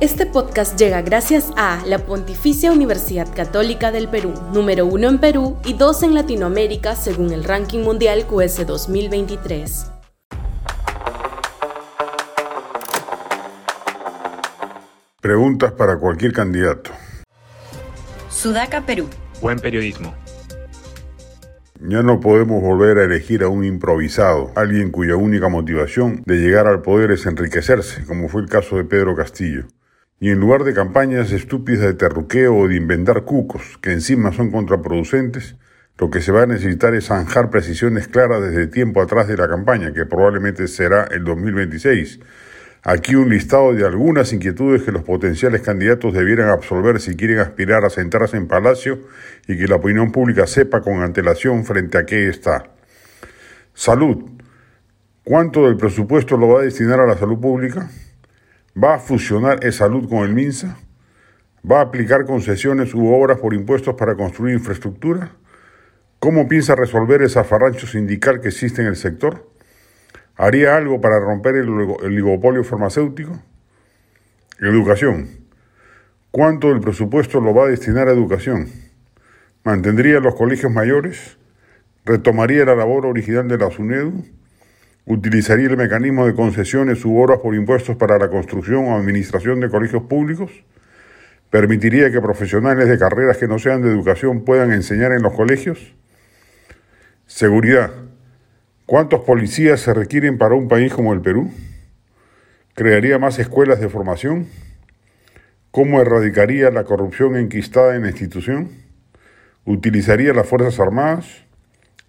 Este podcast llega gracias a la Pontificia Universidad Católica del Perú, número uno en Perú y dos en Latinoamérica según el ranking mundial QS 2023. Preguntas para cualquier candidato. Sudaca, Perú. Buen periodismo. Ya no podemos volver a elegir a un improvisado, alguien cuya única motivación de llegar al poder es enriquecerse, como fue el caso de Pedro Castillo. Y en lugar de campañas estúpidas de terruqueo o de inventar cucos, que encima son contraproducentes, lo que se va a necesitar es zanjar precisiones claras desde tiempo atrás de la campaña, que probablemente será el 2026. Aquí un listado de algunas inquietudes que los potenciales candidatos debieran absolver si quieren aspirar a sentarse en palacio y que la opinión pública sepa con antelación frente a qué está. Salud. ¿Cuánto del presupuesto lo va a destinar a la salud pública? ¿Va a fusionar e-salud con el MINSA? ¿Va a aplicar concesiones u obras por impuestos para construir infraestructura? ¿Cómo piensa resolver ese afarrancho sindical que existe en el sector? ¿Haría algo para romper el oligopolio farmacéutico? Educación. ¿Cuánto del presupuesto lo va a destinar a educación? ¿Mantendría los colegios mayores? ¿Retomaría la labor original de la SUNEDU? Utilizaría el mecanismo de concesiones u horas por impuestos para la construcción o administración de colegios públicos, permitiría que profesionales de carreras que no sean de educación puedan enseñar en los colegios, seguridad. ¿Cuántos policías se requieren para un país como el Perú? ¿Crearía más escuelas de formación? ¿Cómo erradicaría la corrupción enquistada en la institución? ¿Utilizaría las Fuerzas Armadas?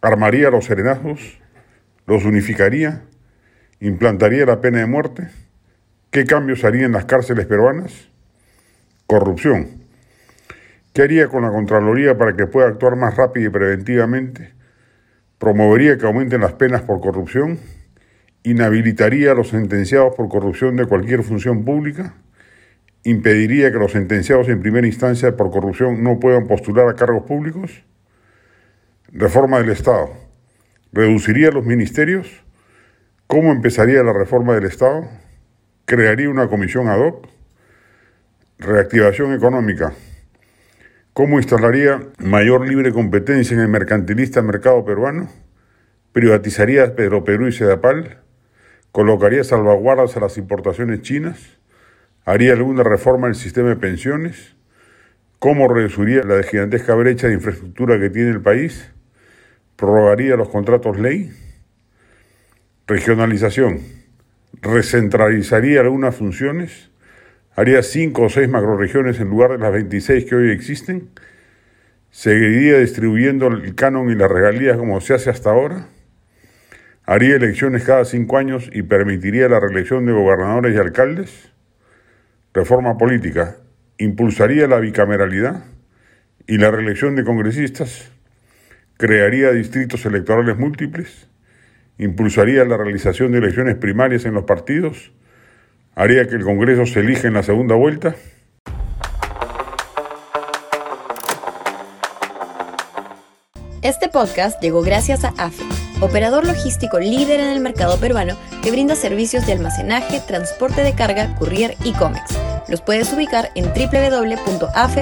¿Armaría los serenazgos? ¿Los unificaría? ¿Implantaría la pena de muerte? ¿Qué cambios haría en las cárceles peruanas? Corrupción. ¿Qué haría con la Contraloría para que pueda actuar más rápido y preventivamente? ¿Promovería que aumenten las penas por corrupción? ¿Inhabilitaría a los sentenciados por corrupción de cualquier función pública? ¿Impediría que los sentenciados en primera instancia por corrupción no puedan postular a cargos públicos? Reforma del Estado. ¿Reduciría los ministerios? ¿Cómo empezaría la reforma del Estado? ¿Crearía una comisión ad hoc? Reactivación económica. ¿Cómo instalaría mayor libre competencia en el mercantilista mercado peruano? ¿Privatizaría Pedro Perú y Sedapal? ¿Colocaría salvaguardas a las importaciones chinas? ¿Haría alguna reforma del sistema de pensiones? ¿Cómo reduciría la gigantesca brecha de infraestructura que tiene el país? Prorrogaría los contratos ley, regionalización, recentralizaría algunas funciones, haría cinco o seis macroregiones en lugar de las 26 que hoy existen, seguiría distribuyendo el canon y las regalías como se hace hasta ahora, haría elecciones cada cinco años y permitiría la reelección de gobernadores y alcaldes, reforma política, impulsaría la bicameralidad y la reelección de congresistas, crearía distritos electorales múltiples, impulsaría la realización de elecciones primarias en los partidos, haría que el Congreso se elija en la segunda vuelta. Este podcast llegó gracias a AFE, operador logístico líder en el mercado peruano que brinda servicios de almacenaje, transporte de carga, courier y cómics. Los puedes ubicar en www.afe.pe.